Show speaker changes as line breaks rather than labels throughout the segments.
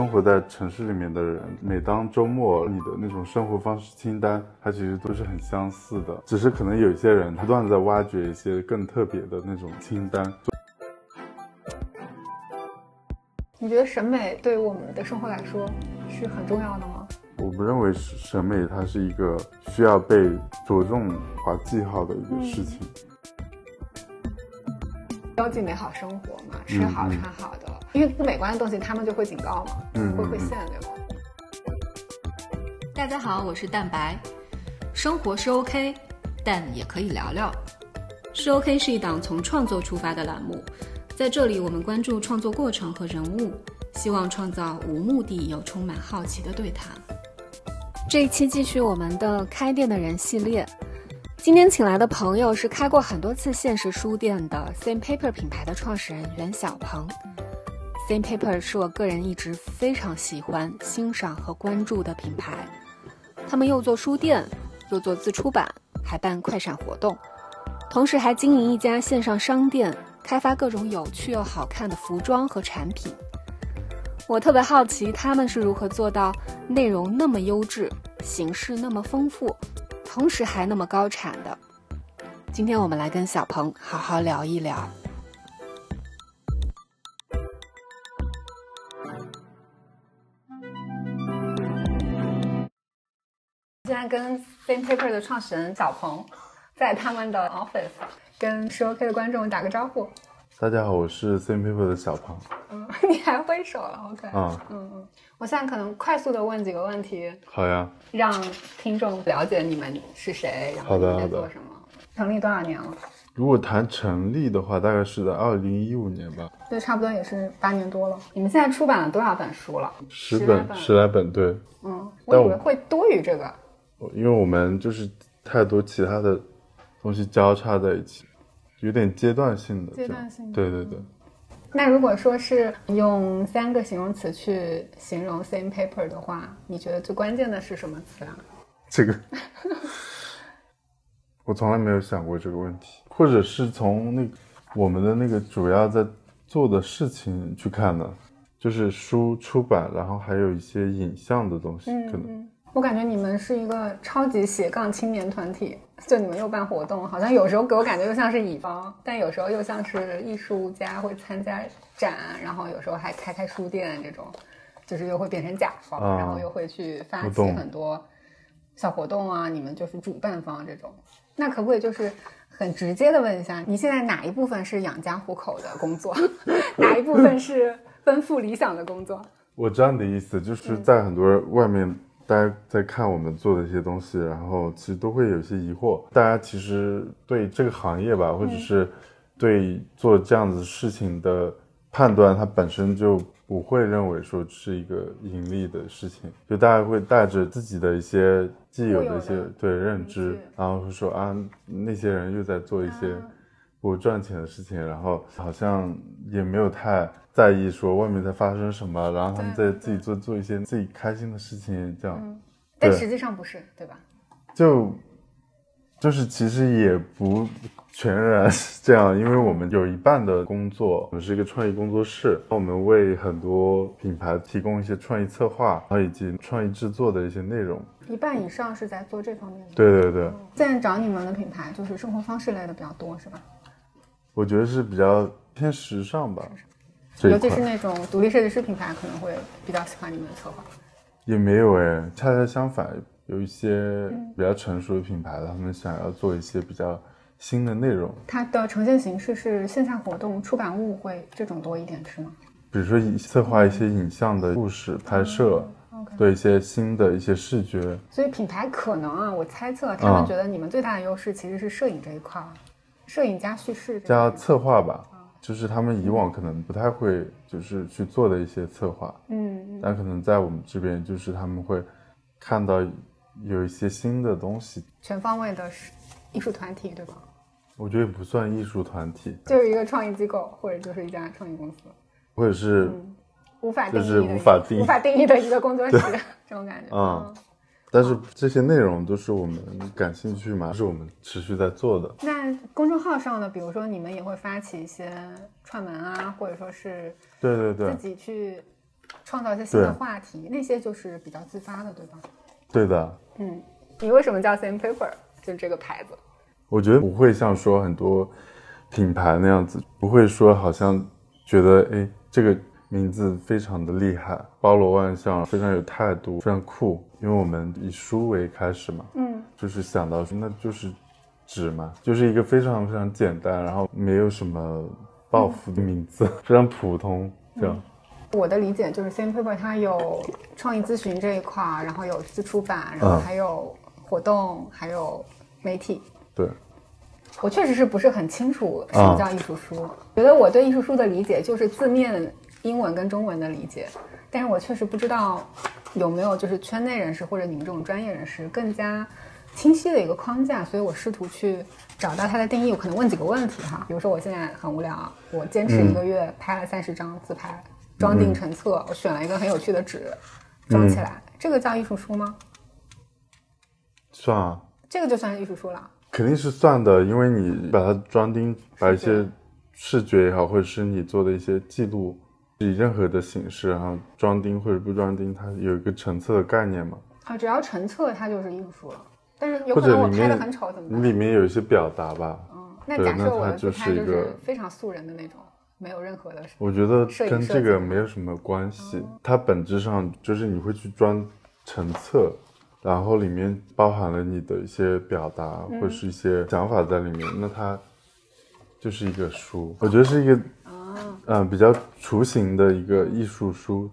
生活在城市里面的人，每当周末，你的那种生活方式清单，它其实都是很相似的，只是可能有些人不断的在挖掘一些更特别的那种清单。
你觉得审美对于我们的生活来说是很重要的吗？
我不认为审美它是一个需要被着重划记号的一个事情。
标记美好生活嘛，吃好穿好的，因为不美观的东西他们就会警告嘛，嗯，会会限对吧？
大家好，我是蛋白，生活是 OK，但也可以聊聊。是 OK 是一档从创作出发的栏目。在这里，我们关注创作过程和人物，希望创造无目的又充满好奇的对谈。这一期继续我们的开店的人系列。今天请来的朋友是开过很多次现实书店的 Same Paper 品牌的创始人袁小鹏。Same Paper 是我个人一直非常喜欢、欣赏和关注的品牌。他们又做书店，又做自出版，还办快闪活动，同时还经营一家线上商店。开发各种有趣又好看的服装和产品，我特别好奇他们是如何做到内容那么优质、形式那么丰富，同时还那么高产的。今天我们来跟小鹏好好聊一聊。
现在跟 Same Paper 的创始人小鹏在他们的 office。跟十 OK 的观众打个招呼。
大家好，我是 Same People 的小鹏。
嗯，你还挥手了，OK。嗯嗯嗯，我现在可能快速的问几个问题。
好呀。
让听众了解你们是谁，然后你在做什么。成立多少年了？
如果谈成立的话，大概是在二零一五年吧。
对，差不多也是八年多了。你们现在出版了多少本书了？
十本，十来本，对。
嗯，我以为会多于这个。
因为我们就是太多其他的东西交叉在一起。有点阶段性的，
阶段性的，
对对对。
那如果说是用三个形容词去形容 Same Paper 的话，你觉得最关键的是什么词啊？
这个，我从来没有想过这个问题，或者是从那我们的那个主要在做的事情去看的，就是书出版，然后还有一些影像的东西，可能。
我感觉你们是一个超级斜杠青年团体，就你们又办活动，好像有时候给我感觉又像是乙方，但有时候又像是艺术家会参加展，然后有时候还开开书店这种，就是又会变成甲方，然后又会去发起很多小活动啊。你们就是主办方这种，那可不可以就是很直接的问一下，你现在哪一部分是养家糊口的工作，哪一部分是奔赴理想的工作？
我知道你的意思，就是在很多外面。大家在看我们做的一些东西，然后其实都会有一些疑惑。大家其实对这个行业吧，或者是对做这样子事情的判断，它本身就不会认为说是一个盈利的事情。就大家会带着自己的一些既有的一些对认知，然后会说啊，那些人又在做一些不赚钱的事情，然后好像也没有太。在意说外面在发生什么，然后他们在自己做做一些自己开心的事情，这样。
但实际上不是，对吧？
就就是其实也不全然是这样，因为我们有一半的工作，我们是一个创意工作室，我们为很多品牌提供一些创意策划，然后以及创意制作的一些内容。
一半以上是在做这方面的。
对对对。
现在找你们的品牌就是生活方式类的比较多，是吧？
我觉得是比较偏时尚吧。
尤其是那种独立设计师品牌可能会比较喜欢你们的策划，
也没有哎，恰恰相反，有一些比较成熟的品牌，他们想要做一些比较新的内容。
它的呈现形式是线下活动、出版物会这种多一点，是吗？
比如说策划一些影像的故事拍摄，对一些新的一些视觉。
所以品牌可能啊，我猜测他们觉得你们最大的优势其实是摄影这一块，摄影加叙事
加策划吧。就是他们以往可能不太会，就是去做的一些策划，嗯，但可能在我们这边，就是他们会看到有一些新的东西，
全方位的艺术团体，对吧？
我觉得不算艺术团体，
就是一个创意机构，或者就是一家创意公司，
或者是
无法定义
的无法定
无法定义的一个工作室，这种感觉，嗯。
但是这些内容都是我们感兴趣嘛，是我们持续在做的。
那公众号上呢？比如说你们也会发起一些串门啊，或者说是
对对对，
自己去创造一些新的话题，那些就是比较自发的，对吧？
对的，
嗯，你为什么叫 Same Paper？就这个牌子。
我觉得不会像说很多品牌那样子，不会说好像觉得哎这个名字非常的厉害，包罗万象，非常有态度，非常酷。因为我们以书为开始嘛，
嗯，
就是想到那就是纸嘛，就是一个非常非常简单，然后没有什么抱负的名字，非常普通这样。
我的理解就是 Same Paper 它有创意咨询这一块儿，然后有自出版，然后
嗯
还有活动，还有媒体。
对，
我确实是不是很清楚什么叫艺术书？觉得我对艺术书的理解就是字面英文跟中文的理解，但是我确实不知道有没有就是圈内人士或者你们这种专业人士更加清晰的一个框架，所以我试图去找到它的定义。我可能问几个问题哈，比如说我现在很无聊，我坚持一个月拍了三十张自拍，装订成册，我选了一个很有趣的纸装起来，这个叫艺术书吗？
算啊，
这个就算是艺术书了。
肯定是算的，因为你把它装订，把一些视觉也好，或者是你做的一些记录，以任何的形式，然后装订或者不装订，它有一个成册的概念嘛。
啊，只要成册，它就是艺术书了。但是有
或
可能我拍的很丑，怎么办？
里面有一些表达吧。
嗯，那假设我
就是一个
非常素人的那种，没有任何的。
我觉得跟这个没有什么关系，它本质上就是你会去装成册，然后里面包含了你的一些表达
嗯
或是一些想法在里面，那它就是一个书。我觉得是一个，
啊
嗯、比较雏形的一个艺术书，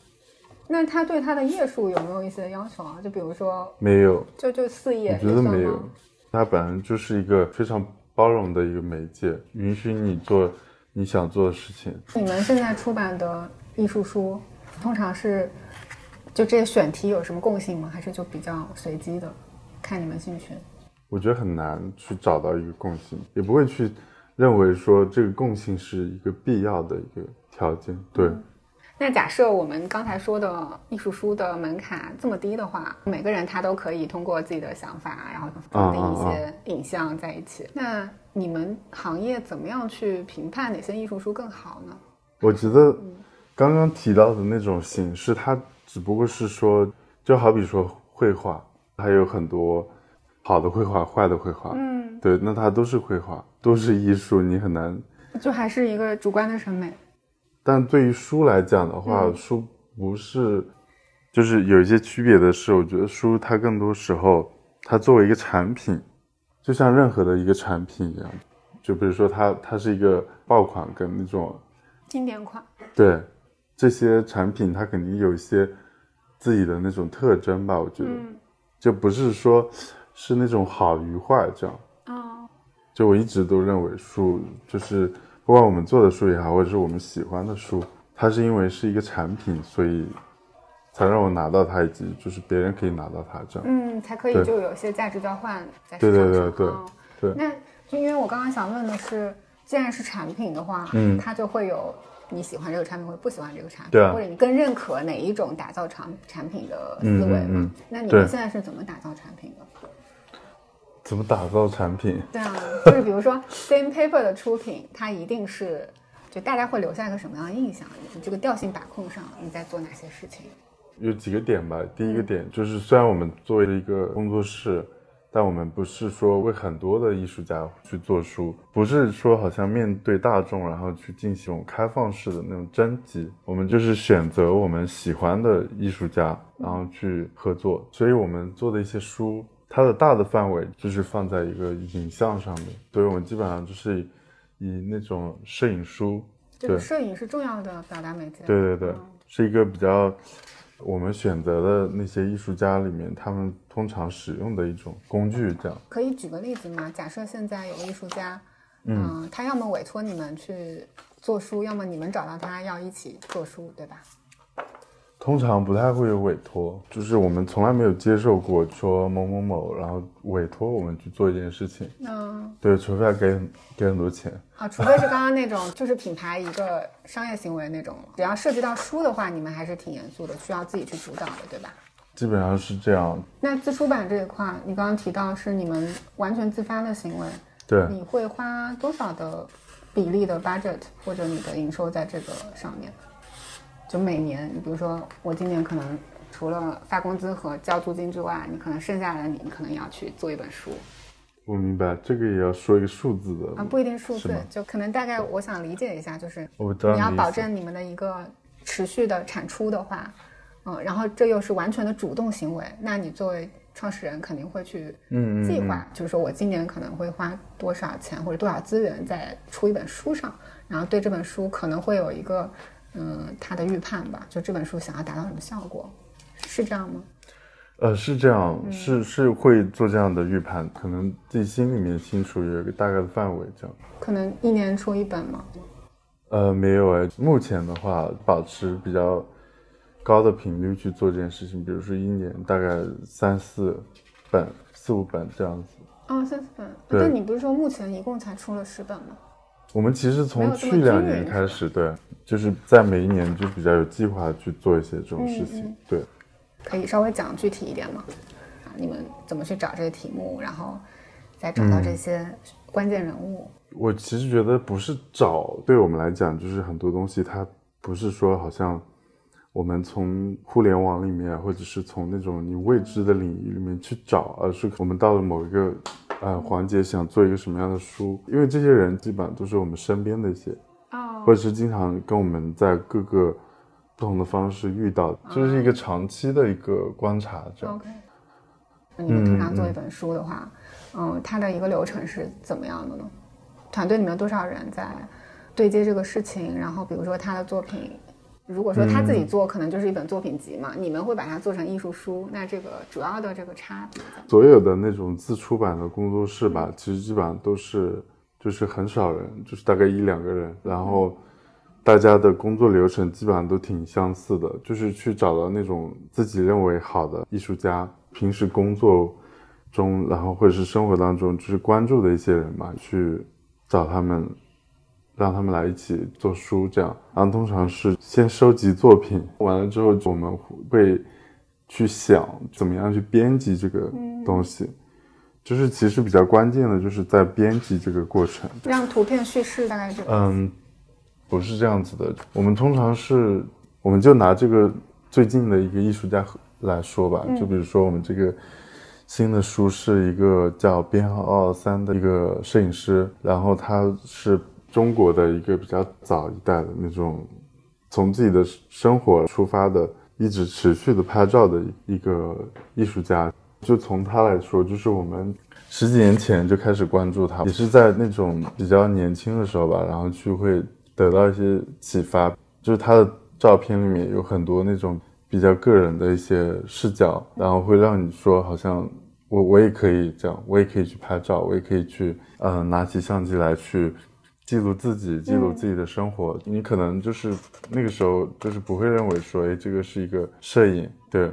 那他对他的页数有没有一些要求啊？就比如说，
没有，
就就四页，
我觉得没有。它本来就是一个非常包容的一个媒介，允许你做你想做的事情。
你们现在出版的艺术书，通常是就这些选题有什么共性吗？还是就比较随机的，看你们兴趣？
我觉得很难去找到一个共性，也不会去认为说这个共性是一个必要的一个条件。对，
那假设我们刚才说的艺术书的门槛这么低的话，每个人他都可以通过自己的想法，然后放的一些影像在一起。那你们行业怎么样去评判哪些艺术书更好呢？
我觉得刚刚提到的那种形式，它只不过是说，就好比说绘画，它有很多好的绘画、坏的绘画，
嗯，
对，那它都是绘画，都是艺术，你很难。
就还是一个主观的审美。
但对于书来讲的话，书不是，就是有一些区别的是，我觉得书它更多时候，它作为一个产品，就像任何的一个产品一样，就比如说它它是一个爆款跟那种
经典款，
对这些产品，它肯定有一些自己的那种特征吧，我觉得，
嗯
就不是说是那种好与坏这样。
哦，
就我一直都认为书就是不管我们做的书也好，或者是我们喜欢的书，它是因为是一个产品，所以才让我拿到它，以及就是别人可以拿到它这样。
嗯，才可以就有些价值交换在
对
市场上。
对对对
哦
对
那就因为我刚刚想问的是，既然是产品的话，
嗯
它就会有你喜欢这个产品或者不喜欢这个产品，
对啊
或者你更认可哪一种打造产产品的思
嗯
维嘛？
嗯嗯
那你们现在是怎么打造产品的？
怎么打造产品？
对啊，就是比如说 Same Paper 的出品，它一定是就大家会留下一个什么样的印象？你这个调性把控上，你在做哪些事情？
有几个点吧。第一个点就是，虽然我们作为一个工作室，但我们不是说为很多的艺术家去做书，不是说好像面对大众，然后去进行开放式的那种征集。我们就是选择我们喜欢的艺术家，然后去合作。所以我们做的一些书，它的大的范围就是放在一个影像上面，所以我们基本上就是以那种摄影书，
就是
对
摄影是重要的表达媒介。
对对对
嗯，
是一个比较我们选择的那些艺术家里面，他们通常使用的一种工具，这样。
可以举个例子吗？假设现在有艺术家，嗯、他要么委托你们去做书，要么你们找到他要一起做书，对吧？
通常不太会有委托，就是我们从来没有接受过说某某某，然后委托我们去做一件事情。
嗯，
对，除非要给给很多钱。
啊，除非是刚刚那种，就是品牌一个商业行为那种，只要涉及到书的话，你们还是挺严肃的，需要自己去主导的，对吧？
基本上是这样。
那自出版这一块，你刚刚提到是你们完全自发的行为，
对，
你会花多少的比例的 budget 或者你的营收在这个上面？就每年，你比如说我今年可能除了发工资和交租金之外，你可能剩下的你你可能也要去做一本书。
我明白，这个也要说一个数字的
啊，不一定数字，就可能大概我想理解一下，就是你要保证你们的一个持续的产出的话，嗯，然后这又是完全的主动行为，那你作为创始人肯定会去
嗯嗯。
计划，就是说我今年可能会花多少钱或者多少资源在出一本书上，然后对这本书可能会有一个嗯他的预判吧，就这本书想要达到什么效果，是这样吗？
呃，是这样，
嗯
是是会做这样的预判，可能自己心里面清楚有一个大概的范围这样。
可能一年出一本吗？
呃，没有哎，目前的话，保持比较高的频率去做这件事情，比如说一年大概三四本、四五本这样子。
哦，三四本。
对
但你不是说目前一共才出了十本吗？
我们其实从去两年开始，对，就是在每一年就比较有计划去做一些这种事情，
嗯
对。
可以稍微讲具体一点吗？啊，你们怎么去找这个题目，然后再找到这些关键人物？
我其实觉得不是找，对我们来讲，就是很多东西它不是说好像我们从互联网里面，或者是从那种你未知的领域里面去找，而是我们到了某一个呃环节，想做一个什么样的书，因为这些人基本上都是我们身边的一些，
哦
或者是经常跟我们在各个不同的方式遇到，就是一个长期的一个观察，这样。
OK，你们通常做一本书的话，嗯，它的一个流程是怎么样的呢？团队里面有多少人在对接这个事情？然后比如说他的作品，如果说他自己做，可能就是一本作品集嘛，你们会把它做成艺术书，那这个主要的这个差别？
所有的那种自出版的工作室吧，其实基本上都是就是很少人，就是大概一两个人，然后大家的工作流程基本上都挺相似的，就是去找到那种自己认为好的艺术家，平时工作中，然后或者是生活当中就是关注的一些人嘛，去找他们。让他们来一起做书，这样，然后通常是先收集作品，完了之后我们会去想怎么样去编辑这个东西，就是其实比较关键的就是在编辑这个过程。
让图片叙事大概这个。
嗯，不是这样子的，我们通常是，我们就拿这个最近的一个艺术家来说吧，就比如说我们这个新的书是一个叫编号二三的一个摄影师，然后他是中国的一个比较早一代的那种，从自己的生活出发的，一直持续的拍照的一个艺术家。就从他来说，就是我们十几年前就开始关注他，也是在那种比较年轻的时候吧，然后去会得到一些启发，就是他的照片里面有很多那种比较个人的一些视角，然后会让你说，好像我我也可以这样，我也可以去拍照，我也可以去，呃，拿起相机来去记录自己，记录自己的生活。你可能就是那个时候就是不会认为说，哎，这个是一个摄影，对，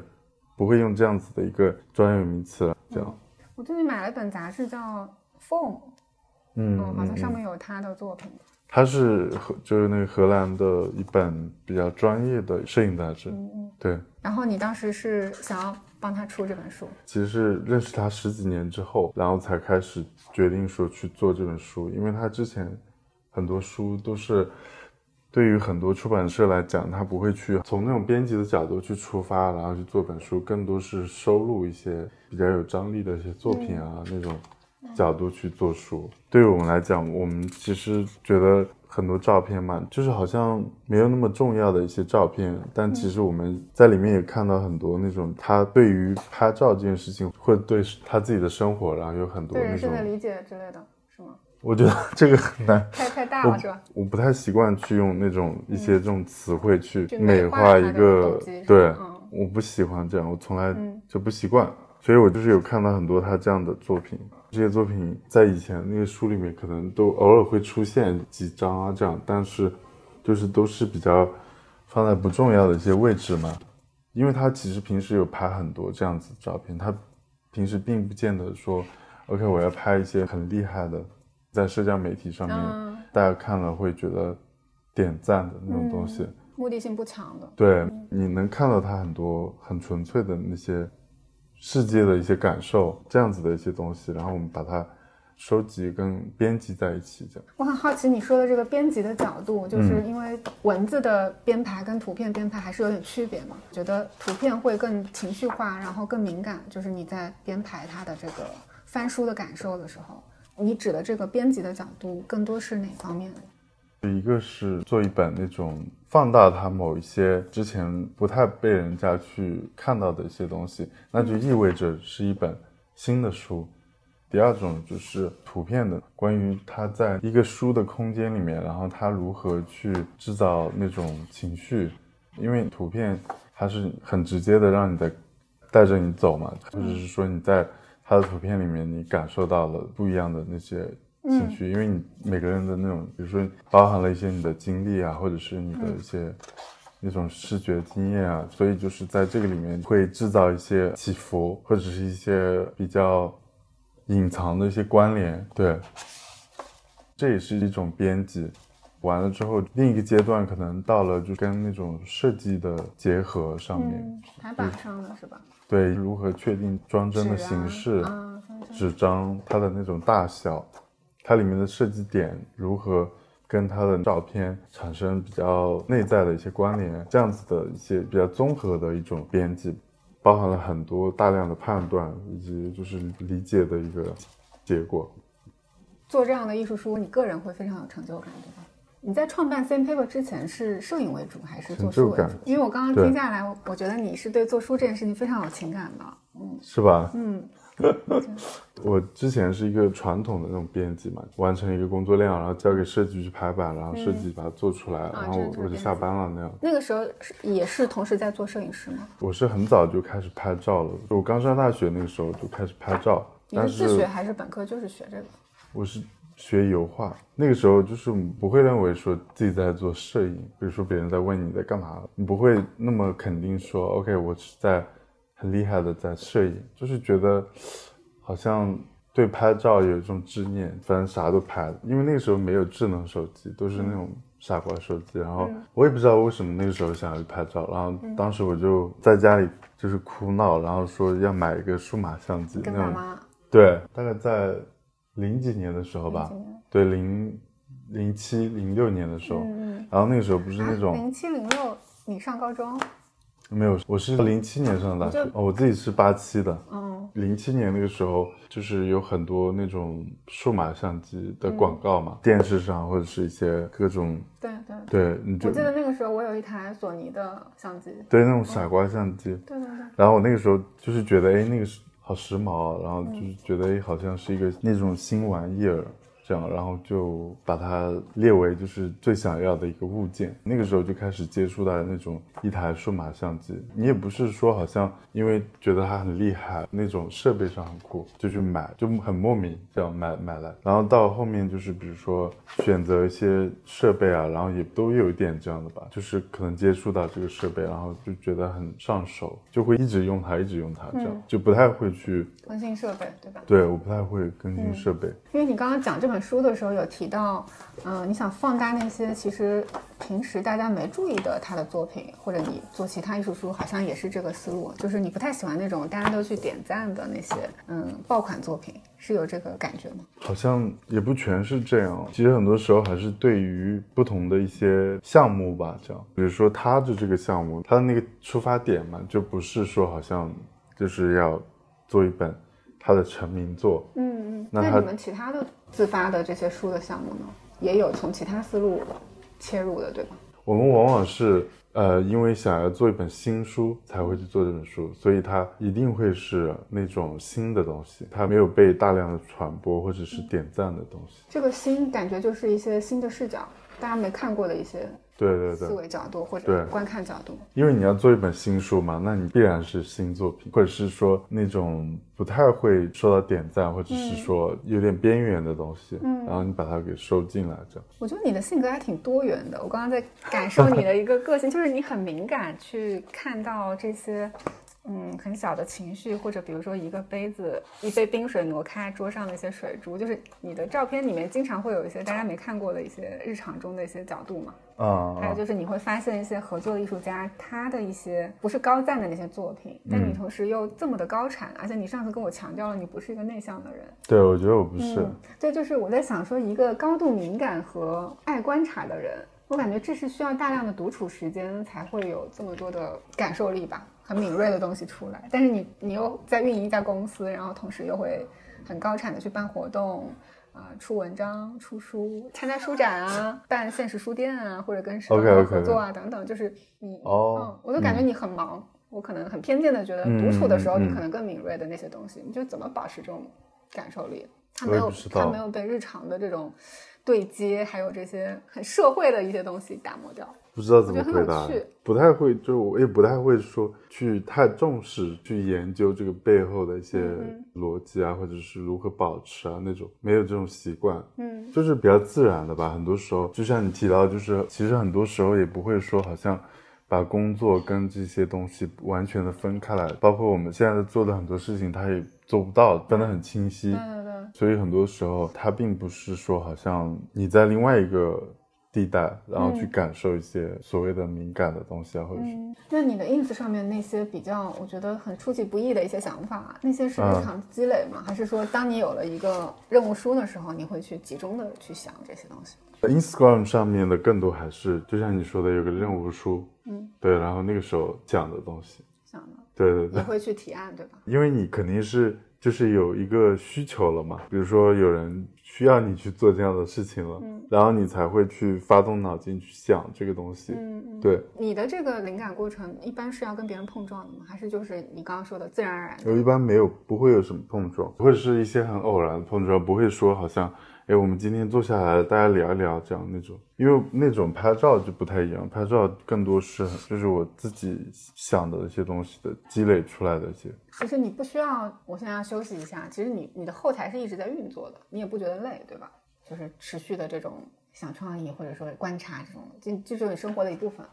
不会用这样子的一个专有名词来这样。
我最近买了一本杂志叫《Form》，
嗯
嗯，好像上面有他的作品。
它是荷就是那个荷兰的一本比较专业的摄影杂志，
嗯嗯。
对，
然后你当时是想要帮他出这本书，
其实是认识他十几年之后，然后才开始决定说去做这本书，因为他之前很多书都是对于很多出版社来讲，他不会去从那种编辑的角度去出发，然后去做本书，更多是收录一些比较有张力的一些作品啊、那种角度去做书。对于我们来讲，我们其实觉得很多照片嘛，就是好像没有那么重要的一些照片，但其实我们在里面也看到很多那种他对于拍照这件事情，会对他自己的生活，然后有很多
对
那种，
人生的理解之类的，是吗？
我觉得这个很难。
太太大了是吧？
我不太习惯去用那种一些这种词汇去
去
美
美化
化一个对
嗯，
我不喜欢这样，我从来
嗯。
就不习惯，所以我就是有看到很多他这样的作品，这些作品在以前那个书里面可能都偶尔会出现几张啊这样，但是就是都是比较放在不重要的一些位置嘛，因为他其实平时有拍很多这样子的照片，他平时并不见得说，OK 我要拍一些很厉害的，在社交媒体上面。
嗯
大家看了会觉得点赞的那种东西。
目的性不强的。
对，你能看到他很多很纯粹的那些世界的一些感受，这样子的一些东西，然后我们把它收集跟编辑在一起，这样。
我很好奇你说的这个编辑的角度，就是因为文字的编排跟图片编排还是有点区别嘛？觉得图片会更情绪化，然后更敏感，就是你在编排它的这个翻书的感受的时候，你指的这个编辑的角度更多是哪方面？
一个是做一本那种放大它某一些之前不太被人家去看到的一些东西，那就意味着是一本新的书。第二种就是图片的，关于他在一个书的空间里面，然后他如何去制造那种情绪，因为图片它是很直接的让你在带着你走嘛，或者是说你在他的图片里面你感受到了不一样的那些情绪，因为你每个人的那种，比如说包含了一些你的经历啊，或者是你的一些那种视觉经验啊，所以就是在这个里面会制造一些起伏，或者是一些比较。隐藏的一些关联，对，这也是一种编辑。完了之后，另一个阶段可能到了就跟那种设计的结合上面，
排版上的是吧？
对，如何确定装帧的形式啊，纸张它的那种大小，它里面的设计点如何跟它的照片产生比较内在的一些关联，这样子的一些比较综合的一种编辑。包含了很多大量的判断以及就是理解的一个结果。
做这样的艺术书，你个人会非常有成就感，对吧？你在创办 Same Paper 之前是摄影为主还是做书为主？因为我刚刚听下来，我觉得你是对做书这件事情非常有情感的，
嗯，是吧？
嗯。
我之前是一个传统的那种编辑嘛，完成一个工作量，然后交给设计去排版，然后设计把它做出来，然后我就下班了那样。
那个时候也是同时在做摄影师吗？
我是很早就开始拍照了，我刚上大学那个时候就开始拍照。
你是自学还是本科就是学这个？
我是学油画，那个时候就是不会认为说自己在做摄影，比如说别人在问你在干嘛，你不会那么肯定说 OK，我是在。很厉害的在摄影，就是觉得好像对拍照有一种执念，反正啥都拍。因为那个时候没有智能手机，都是那种傻瓜手机。然后我也不知道为什么那个时候想要去拍照，然后当时我就在家里就是哭闹，然后说要买一个数码相机。
跟妈妈？
对，大概在零几年的时候吧，对，零零七零六年的时候。嗯然后那个时候不是那种
零七零六，你上高中？
没有，我是零七年上的大学哦，我自己是八七的。嗯，零七年那个时候，就是有很多那种数码相机的广告嘛，电视上或者是一些各种。
对对
对，你
我记得那个时候我有一台索尼的相机，
对那种傻瓜相机。
对对对。
然后我那个时候就是觉得，哎，那个是好时髦，然后就是觉得，哎，好像是一个那种新玩意儿。这样，然后就把它列为就是最想要的一个物件。那个时候就开始接触到那种一台数码相机。你也不是说好像因为觉得它很厉害，那种设备上很酷就去买，就很莫名这样买买来。然后到后面就是比如说选择一些设备啊，然后也都有一点这样的吧，就是可能接触到这个设备，然后就觉得很上手，就会一直用它，一直用它，这样就不太会去
更新设备，对吧？
对，我不太会更新设备，
因为你刚刚讲这本。本书的时候有提到，嗯，你想放大那些其实平时大家没注意的他的作品，或者你做其他艺术书，好像也是这个思路，就是你不太喜欢那种大家都去点赞的那些，嗯，爆款作品，是有这个感觉吗？
好像也不全是这样，其实很多时候还是对于不同的一些项目吧，这样，比如说他的这个项目，他的那个出发点嘛，就不是说好像就是要做一本他的成名作，
嗯嗯，那你们其他的？自发的这些书的项目呢，也有从其他思路切入的，对吧？
我们往往是呃，因为想要做一本新书才会去做这本书，所以它一定会是那种新的东西，它没有被大量的传播或者是点赞的东西。
这个新感觉就是一些新的视角，大家没看过的一些。
对对对，
思维角度或者观看角度，
因为你要做一本新书嘛，那你必然是新作品，或者是说那种不太会受到点赞，或者是说有点边缘的东西，嗯，然后你把它给收进来，这样。
我觉得你的性格还挺多元的，我刚刚在感受你的一个个性，就是你很敏感去看到这些嗯很小的情绪，或者比如说一个杯子一杯冰水挪开桌上的一些水珠，就是你的照片里面经常会有一些大家没看过的一些日常中的一些角度嘛。
啊，
还有就是你会发现一些合作的艺术家他的一些不是高赞的那些作品，但你同时又这么的高产，而且你上次跟我强调了你不是一个内向的人。
对，我觉得我不是。
嗯，对，就是我在想说，一个高度敏感和爱观察的人，我感觉这是需要大量的独处时间才会有这么多的感受力吧，很敏锐的东西出来。但是你你又在运营一家公司，然后同时又会很高产的去办活动。啊，出文章、出书、参加书展啊，办现实书店啊，或者跟社交合作啊等等，就是你
哦、
嗯，我就感觉你很忙。我可能很偏见的觉得，独处的时候你可能更敏锐的那些东西，你就怎么保持这种感受力？他没有，他没有被日常的这种对接，还有这些很社会的一些东西打磨掉。
不知道怎么回答，不太会，就我也不太会说去太重视去研究这个背后的一些逻辑啊，或者是如何保持啊那种，没有这种习惯，
嗯，
就是比较自然的吧。很多时候，就像你提到，就是其实很多时候也不会说好像把工作跟这些东西完全的分开来，包括我们现在做的很多事情，他也做不到分得很清晰，
对对对，
所以很多时候它并不是说好像你在另外一个。地带，然后去感受一些所谓的敏感的东西啊，或者是。
那你的 ins 上面那些比较，我觉得很出其不意的一些想法，那些是日常积累吗？还是说，当你有了一个任务书的时候，你会去集中的去想这些东西
？Instagram 上面的更多还是，就像你说的，有个任务书，
嗯，
对，然后那个时候讲的东西，
讲的，
对对对，
你会去提案，对吧？
因为你肯定是就是有一个需求了嘛，比如说有人。需要你去做这样的事情了，
嗯，
然后你才会去发动脑筋去想这个东西，
嗯嗯，
对。
你的这个灵感过程一般是要跟别人碰撞的吗？还是就是你刚刚说的自然而然？
我一般没有，不会有什么碰撞，会是一些很偶然的碰撞，不会说好像，哎，我们今天坐下来大家聊一聊这样那种，因为那种拍照就不太一样，拍照更多是就是我自己想的一些东西的积累出来的一些。
其实你不需要，我现在要休息一下。其实你你的后台是一直在运作的，你也不觉得累，对吧？就是持续的这种想创意或者说观察这种，就这就是你生活的一部分。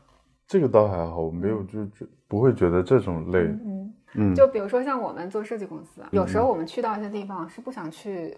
这个倒还好，我没有就就不会觉得这种累。
嗯嗯，就比如说像我们做设计公司，有时候我们去到一些地方是不想去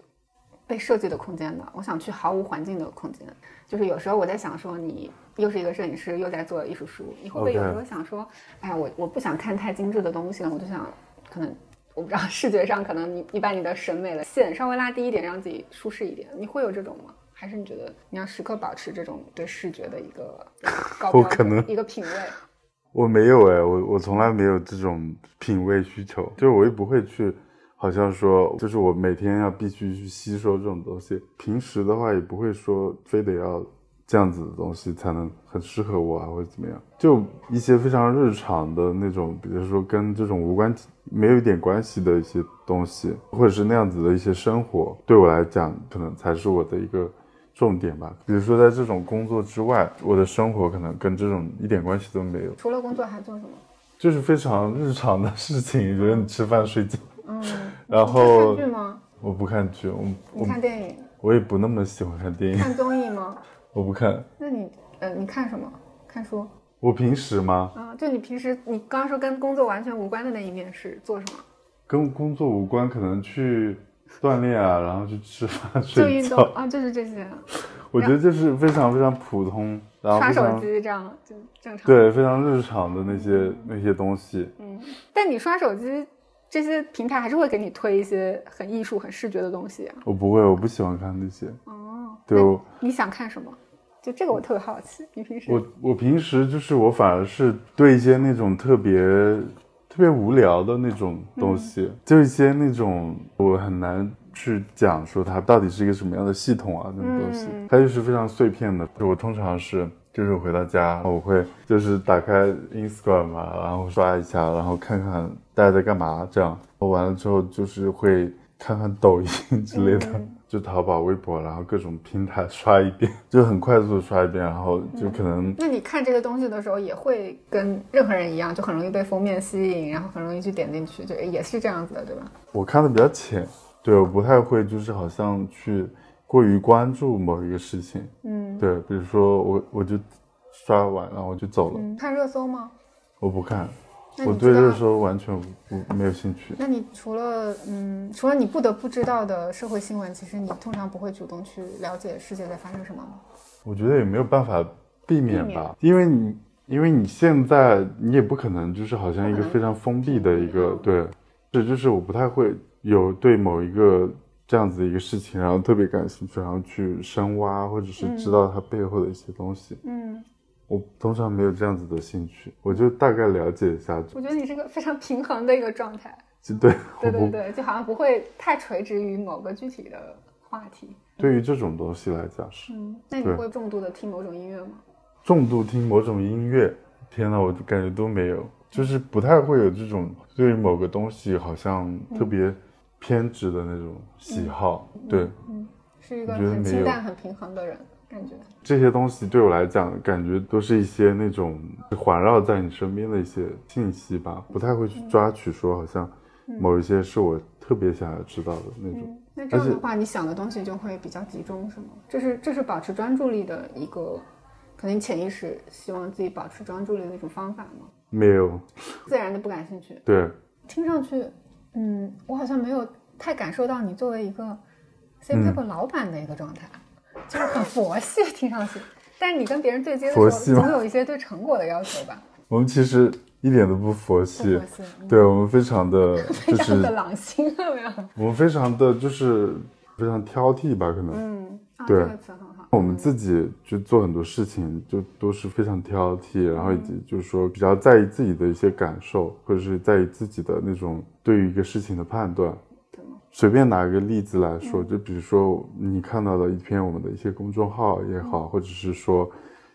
被设计的空间的，我想去毫无环境的空间。就是有时候我在想说，你又是一个摄影师，又在做艺术书，你会不会有时候想说，哎，我我不想看太精致的东西了，我就想。可能我不知道，视觉上可能你你把你的审美的线稍微拉低一点，让自己舒适一点，你会有这种吗？还是你觉得你要时刻保持这种对视觉的一个 高
我可能
一个品味？
我没有哎，我我从来没有这种品味需求，就是我也不会去，好像说就是我每天要必须去吸收这种东西，平时的话也不会说非得要。这样子的东西才能很适合我啊，或者怎么样？就一些非常日常的那种，比如说跟这种无关、没有一点关系的一些东西，或者是那样子的一些生活，对我来讲，可能才是我的一个重点吧。比如说在这种工作之外，我的生活可能跟这种一点关系都没有。
除了工作还做什么？
就是非常日常的事情，比如你吃饭、睡觉。
嗯。
然后。
看剧吗？
我不看剧，我
你看电影。
我也不那么喜欢看电影。
看综艺吗？
我不看，
那你呃，你看什么？看书？
我平时吗？
啊，就你平时，你刚刚说跟工作完全无关的那一面是做什么？
跟工作无关，可能去锻炼啊，然后去吃饭、
睡觉。就运动啊，就是这些。
我觉得就是非常非常普通，然后
刷手机这样就正常。
对，非常日常的那些那些东西。
嗯，但你刷手机，这些平台还是会给你推一些很艺术、很视觉的东西啊。
我不会，我不喜欢看那些。
哦，
对，
你想看什么？就这个我特别好奇，你平时
我我平时就是我反而是对一些那种特别特别无聊的那种东西，
嗯、
就一些那种我很难去讲说它到底是一个什么样的系统啊，那种东西，
嗯、
它就是非常碎片的。就我通常是就是回到家，我会就是打开 Instagram 嘛，然后刷一下，然后看看大家在干嘛，这样。完了之后就是会看看抖音 之类的。
嗯
就淘宝、微博，然后各种平台刷一遍，就很快速的刷一遍，然后就可能。
那你看这个东西的时候，也会跟任何人一样，就很容易被封面吸引，然后很容易去点进去，就也是这样子的，对吧？
我看的比较浅，对，我不太会，就是好像去过于关注某一个事情，
嗯，
对，比如说我我就刷完，然后我就走了。
嗯、看热搜吗？
我不看，我对热搜完全不没有兴趣。
那你除了嗯，除了你不得不知道的社会新闻，其实你通常不会主动去了解世界在发生什么吗？
我觉得也没有办法避免吧，因为你因为你现在你也不可能就是好像一个非常封闭的一个对，这就是我不太会有对某一个这样子的一个事情，然后特别感兴趣，然后去深挖或者是知道它背后的一些东西。
嗯，
我通常没有这样子的兴趣，我就大概了解一下，
我觉得你是个非常平衡的一个状态。
就 对，
对对对，就好像不会太垂直于某个具体的话题。
对于这种东西来讲是
嗯，那你会重度的听某种音乐吗？
重度听某种音乐，天呐，我就感觉都没有，就是不太会有这种对于某个东西好像特别偏执的那种喜好。对嗯
是一个很清淡、很平衡的人，感觉。
这些东西对我来讲，感觉都是一些那种环绕在你身边的一些信息吧，不太会去抓取说好像某一些是我特别想要知道的那种。
嗯，那这样的话，你想的东西就会比较集中，是吗？这是这是保持专注力的一个，可能潜意识希望自己保持专注力的一种方法吗？
没有，
自然的不感兴趣，
对，
听上去，嗯，我好像没有太感受到你作为一个 C Paper 老板的一个状态，就是很佛系，听上去。但是你跟别人对接的时候，总有一些对成果的要求吧？
我们其实一点都不佛系
佛，系，嗯
对我们非常的 就是
非常的狼心，有没有？
我们非常的就是非常挑剔吧，可能。
嗯，啊，
对
这个词很好。
我们自己就做很多事情，就都是非常挑剔，然后以及就是说比较在意自己的一些感受，或者是在意自己的那种对于一个事情的判断。随便拿一个例子来说，就比如说你看到的一篇我们的一些公众号也好，或者是说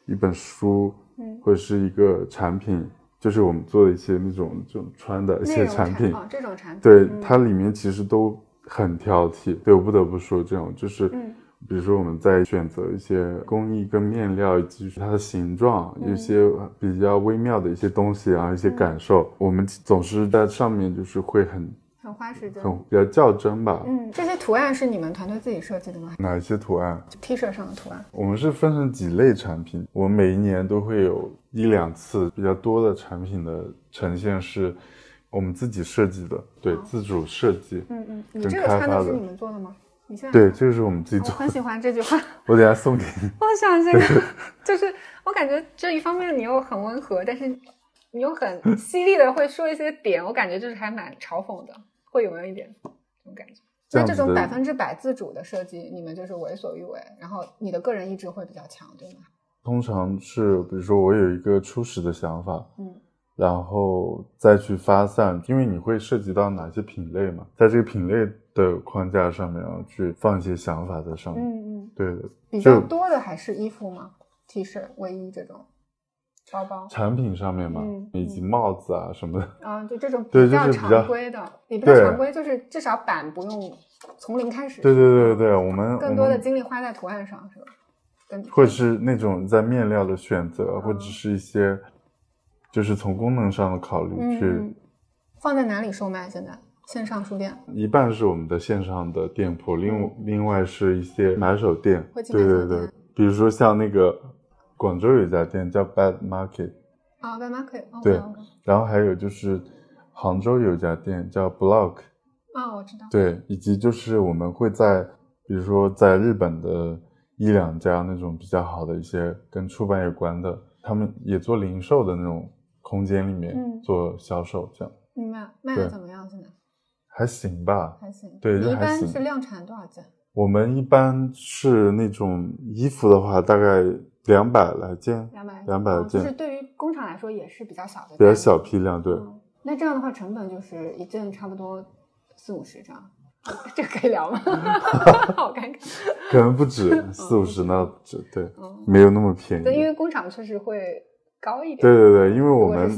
一本书，
嗯。
或者是一个产品，就是我们做的一些那种这种穿的一些产品，
哦，这种产品，
对
嗯。
它里面其实都很挑剔。对我不得不说，这种就是，
嗯
比如说我们在选择一些工艺跟面料以及它的形状，一些比较微妙的一些东西，然后一些感受，我们总是在上面就是会很
很花时间。
很比较较真吧。
嗯，这些图案是你们团队自己设计的吗
哪一些图案
？？T 恤上的图案。
我们是分成几类产品，我们每一年都会有一两次比较多的产品的呈现是我们自己设计的，对，自主设计。
嗯嗯，你这个
开发的
穿的是你们做的吗？你现在
对，这个是我们自己做的，
我很喜欢这句话，
我等下送给你。
我想这个 就是我感觉这一方面你又很温和，但是你又很犀利的会说一些点，我感觉就是还蛮嘲讽的，会有没有一点这种感觉？那这种百分之百自主的设计，你们就是为所欲为，然后你的个人意志会比较强，对吗？
通常是比如说我有一个初始的想法，
嗯
然后再去发散，因为你会涉及到哪些品类嘛，在这个品类的框架上面，然后去放一些想法在上面。
嗯嗯，
对的，
比较多的还是衣服吗？T 恤、卫衣这种，包包。
产品上面嘛，
嗯
以及帽子啊什么的。
啊，就这种
对
比较常规的，也不叫
对
常规，就是至少版不用从零开始。
对对对对对，我们
更多的精力花在图案上，是吧？跟
或者是那种在面料的选择，或者是一些就是从功能上的考虑去。
嗯，放在哪里售卖？现在？线上书店。
一半是我们的线上的店铺，另另外是一些买手店对对对比如说像那个广州有一家店叫 Bad Market，
啊，Bad Market，哦
对然后还有就是杭州有一家店叫 Block，
啊，我知道，
对，以及就是我们会在比如说在日本的一两家那种比较好的一些跟出版有关的，他们也做零售的那种空间里面
嗯
做销售，这样
明白，卖的怎么样？现在
还行吧。
还行。
对
你一般是量产多少件？
我们一般是那种衣服的话，大概两百来件，
两百，
两百件
哦就是对于工厂来说也是比较小的，
比较小。批量，对。
嗯，那这样的话，成本就是一件差不多四五十张，这个可以聊吗？好尴尬。
可能不止四五十，那不止，对，
嗯，
没有那么便宜。
对，因为工厂确实会高一点。
对对对，因为我们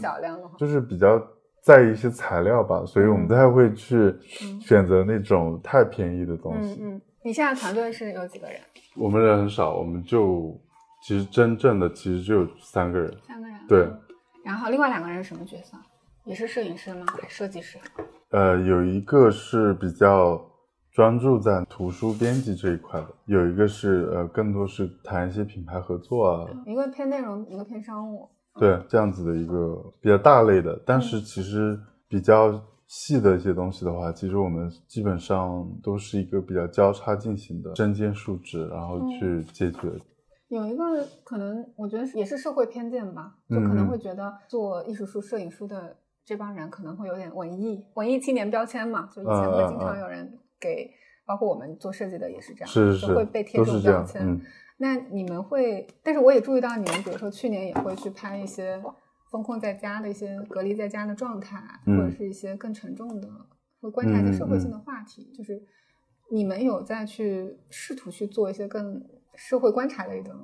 就是比较在意一些材料吧，所以我们不太会去
嗯
选择那种太便宜的东西。
嗯嗯。你现在团队是有几个人？
我们人很少，我们就其实真正的其实只有三个人。
三个人。
对
嗯。然后另外两个人是什么角色？也是摄影师吗？还是设计师？
呃，有一个是比较专注在图书编辑这一块的，有一个是呃更多是谈一些品牌合作啊。
一个偏内容，一个偏商务。
对，这样子的一个比较大类的，但是其实比较细的一些东西的话，其实我们基本上都是一个比较交叉进行的针尖数指，然后去解决。
有一个可能，我觉得也是社会偏见吧，就可能会觉得做艺术书、摄影书的这帮人可能会有点文艺、文艺青年标签嘛，就以前会经常有人给，包括我们做设计的也是这样，
是是
会被贴这种标签。那你们会，但是我也注意到你们，比如说去年也会去拍一些封控在家的一些隔离在家的状态，或者是一些更沉重的，会观察一些社会性的话题，就是你们有在去试图去做一些更。社会观察类的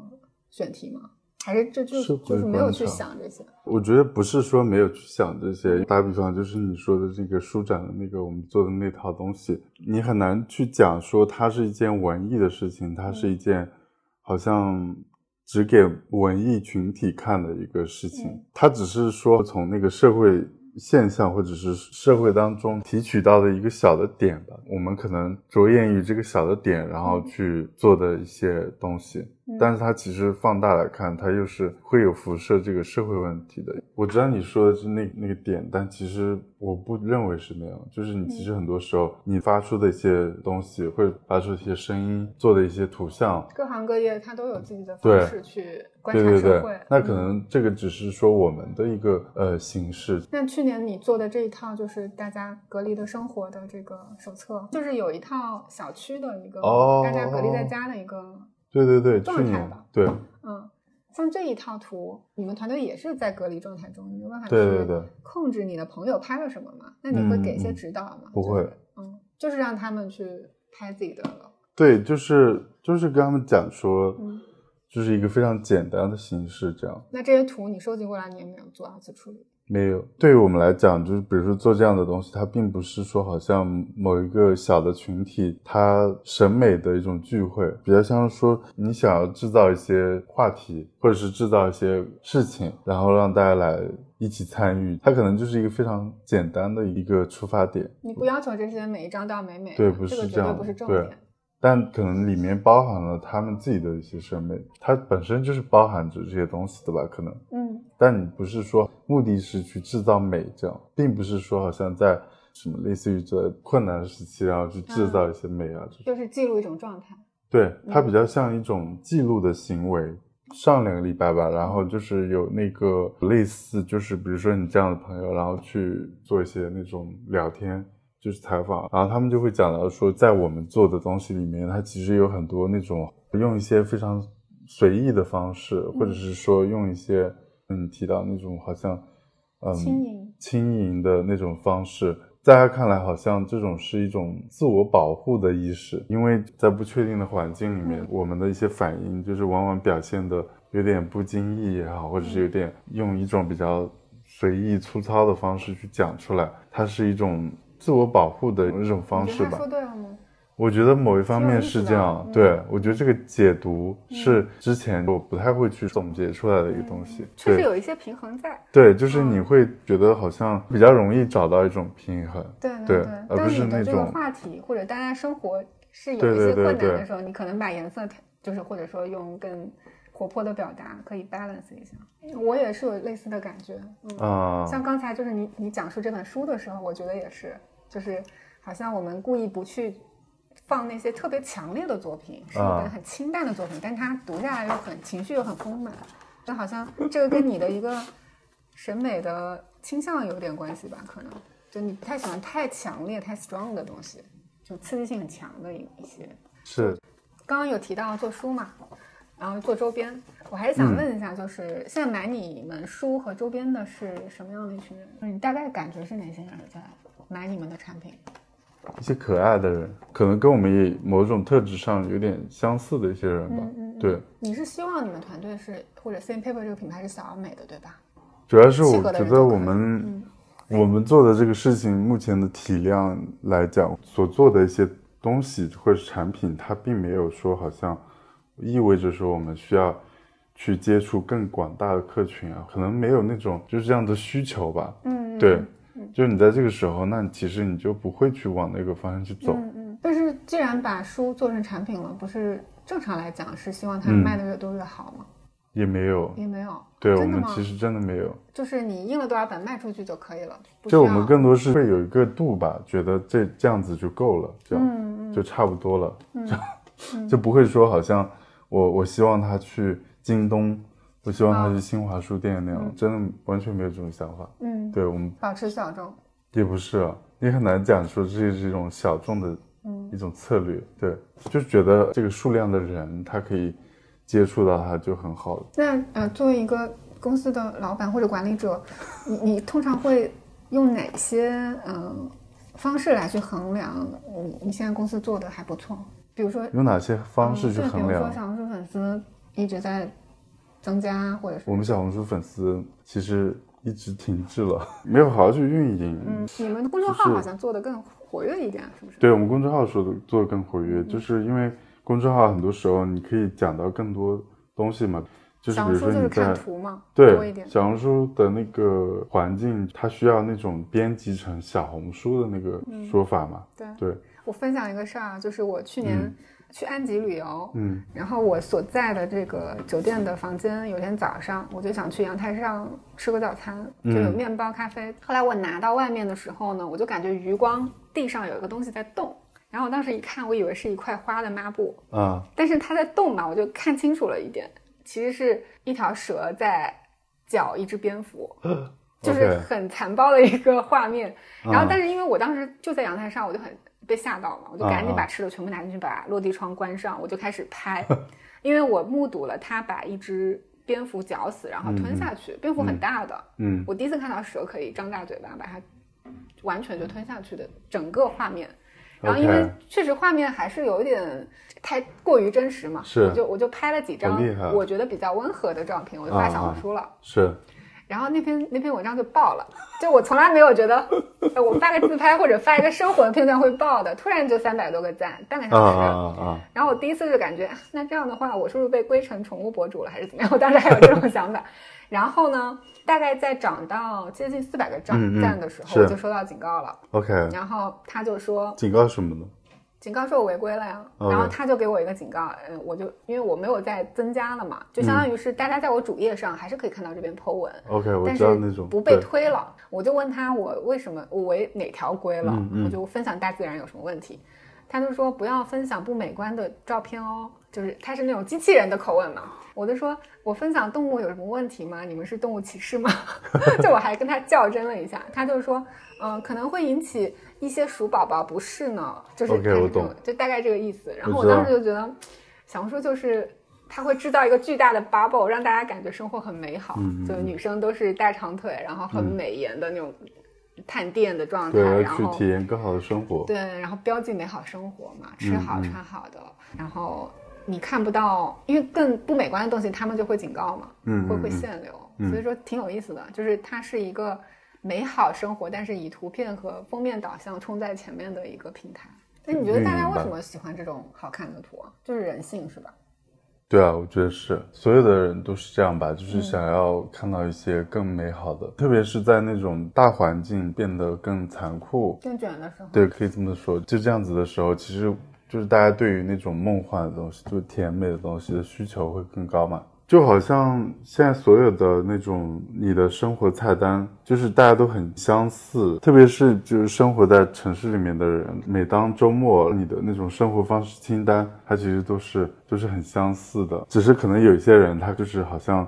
选题吗？还是这就就是没有去想这些？
我觉得不是说没有去想这些。打比方，就是你说的这个书展的那个我们做的那套东西，你很难去讲说它是一件文艺的事情，它是一件好像只给文艺群体看的一个事情。它只是说从那个社会。现象或者是社会当中提取到的一个小的点吧，我们可能着眼于这个小的点，然后去做的一些东西。但是它其实放大来看，它又是会有辐射这个社会问题的。我知道你说的是那那个点，但其实我不认为是那样。就是你其实很多时候你发出的一些东西，会发出一些声音，做的一些图像，
各行各业它都有自己的方式去观
察社会。那可能这个只是说我们的一个呃形式。
那去年你做的这一套就是大家隔离的生活的这个手册，就是有一套小区的一个大家隔离在家的一个。
对对对，状态吧对，
嗯，像这一套图，你们团队也是在隔离状态中，你没有办法
去
控制你的朋友拍了什么吗？那你会给一些指导吗？
不会，
嗯，就是让他们去拍自己的。
对，就是就是跟他们讲说，就是一个非常简单的形式，这样。
那这些图你收集过来，你也没有做二次处理。
没有，对于我们来讲，就是比如说做这样的东西，它并不是说好像某一个小的群体，它审美的一种聚会，比较像是说你想要制造一些话题，或者是制造一些事情，然后让大家来一起参与，它可能就是一个非常简单的一个出发点。
你不要求这些每一张都要美美，
对，不是这样，
不是重点。
但可能里面包含了他们自己的一些审美，它本身就是包含着这些东西的吧？可能，
嗯。
但你不是说目的是去制造美，这样，并不是说好像在什么类似于在困难时期，然后去制造一些美啊，
就是记录一种状态。
对，它比较像一种记录的行为。上两个礼拜吧，然后就是有那个类似，就是比如说你这样的朋友，然后去做一些那种聊天。就是采访，然后他们就会讲到说，在我们做的东西里面，它其实有很多那种用一些非常随意的方式，或者是说用一些嗯提到那种好像嗯
轻盈。
轻盈的那种方式，在他看来好像这种是一种自我保护的意识，因为在不确定的环境里面，我们的一些反应就是往往表现的有点不经意也好，或者是有点用一种比较随意粗糙的方式去讲出来，它是一种。自我保护的一种方式吧。
说对了吗？
我觉得某一方面是这样。对，我觉得这个解读是之前我不太会去总结出来的一个东西。
确实有一些平衡在。
对，就是你会觉得好像比较容易找到一种平衡。
对对。
而不是那种
话题或者大家生活是有一些困难的时候，你可能把颜色就是或者说用更。活泼的表达可以 balance 一下，我也是有类似的感觉，嗯，像刚才就是你你讲述这本书的时候，我觉得也是，就是好像我们故意不去放那些特别强烈的作品，是一本很清淡的作品，但它读下来又很情绪又很丰满，就好像这个跟你的一个审美的倾向有点关系吧？可能就你不太喜欢太强烈、太 strong 的东西，就刺激性很强的一一些。
是，
刚刚有提到做书嘛？然后做周边，我还是想问一下，就是现在买你们书和周边的是什么样的一群人？你大概感觉是哪些人在买你们的产品？
一些可爱的人，可能跟我们也某种特质上有点相似的一些人吧。
嗯嗯。
对。
你是希望你们团队是或者 Same Paper 这个品牌是小而美的，对吧？
主要是我觉得我们我们做的这个事情，目前的体量来讲，所做的一些东西或者是产品，它并没有说好像。意味着说，我们需要去接触更广大的客群啊，可能没有那种就是这样的需求吧。
嗯，
对，就是你在这个时候，那其实你就不会去往那个方向去走。
嗯嗯。但是既然把书做成产品了，不是正常来讲是希望它卖的越多越好吗？
也没有。
也没有。
对我们其实真的没有，
就是你印了多少本卖出去就可以了，
就我们更多是会有一个度吧，觉得这这样子就够了，这样、就差不多了，
嗯
就 就不会说好像我我希望他去京东，我希望他是新华书店那样，真的完全没有这种想法。
嗯，
对我们
保持小众。
也不是啊，你很难讲说这是一种小众的
嗯
一种策略，对，就是觉得这个数量的人他可以接触到他就很好了。
那呃，作为一个公司的老板或者管理者，你你通常会用哪些嗯、呃方式来去衡量你你现在公司做的还不错？比如说
有哪些方式去衡量？
比如说小红书粉丝一直在增加，或者是
我们小红书粉丝其实一直停滞了，没有好好去运营。
嗯，你们的公众号好像做的更活跃一点，是不是？
对我们公众号说的做的更活跃，就是因为公众号很多时候你可以讲到更多东西嘛，就是比如说你
看
在
图嘛，多一
对
点。
小红书的那个环境，它需要那种编辑成小红书的那个说法嘛，
对
对，
我分享一个事儿啊，就是我去年去安吉旅游，
嗯
然后我所在的这个酒店的房间，有天早上我就想去阳台上吃个早餐，就有面包、咖啡。后来我拿到外面的时候呢，我就感觉余光地上有一个东西在动，然后我当时一看，我以为是一块花的抹布，
啊
但是它在动嘛，我就看清楚了一点，其实是一条蛇在绞一只蝙蝠。就是很残暴的一个画面。然后
啊，
但是因为我当时就在阳台上，我就很被吓到了，我就赶紧把吃的全部拿进去，把落地窗关上，我就开始拍，因为我目睹了他把一只蝙蝠绞死，然后吞下去。蝙蝠很大的，
嗯。
我第一次看到蛇可以张大嘴巴把它完全就吞下去的整个画面。然后因为确实画面还是有一点太过于真实嘛，
是
我就我就拍了几张我觉得比较温和的照片，我就发小红书了。
是
然后那篇那篇文章就爆了，就我从来没有觉得，呃我发个自拍或者发一个生活的片段会爆的，突然就三百多个赞，半个
啊
小时。
啊啊啊，
然后我第一次就感觉，那这样的话，我是不是被归成宠物博主了，还是怎么样？我当时还有这种想法。然后呢，大概在涨到接近四百个赞赞的时候，
是
我就收到警告了。
OK，
然后他就说，
警告什么呢？
警告说我违规了呀，然后他就给我一个警告，嗯，我就因为我没有再增加了嘛，就相当于是大家在我主页上还是可以看到这篇 po 文
，OK，我
但是
知道那种
不被推了，我就问他我为什么我违哪条规了，我就分享大自然有什么问题，他就说不要分享不美观的照片哦，就是他是那种机器人的口吻嘛，我就说我分享动物有什么问题吗？你们是动物歧视吗？就我还跟他较真了一下，他就说嗯、可能会引起一些鼠宝宝不适呢，就是
OK，我懂
就大概这个意思，然后我当时就觉得小红书就是。它会制造一个巨大的 bubble，让大家感觉生活很美好。就女生都是大长腿，然后很美颜的那种探店的状态，
对，去
后
体验更好的生活。
对，然后标记美好生活嘛，吃好
嗯
穿好的，然后你看不到，因为更不美观的东西，他们就会警告嘛，
嗯会会
限流，
嗯。
所以说挺有意思的，就是它是一个美好生活，但是以图片和封面导向冲在前面的一个平台。那你觉得大家为什么喜欢这种好看的图啊？就是人性是吧？
对啊，我觉得是所有的人都是这样吧，
嗯
就是想要看到一些更美好的，特别是在那种大环境变得更残酷，
更卷的时候，
对，可以这么说，就这样子的时候，其实就是大家对于那种梦幻的东西，就是甜美的东西的需求会更高嘛。就好像现在所有的那种你的生活菜单，就是大家都很相似，特别是就是生活在城市里面的人，每当周末你的那种生活方式清单，它其实都是都是很相似的，只是可能有一些人他就是好像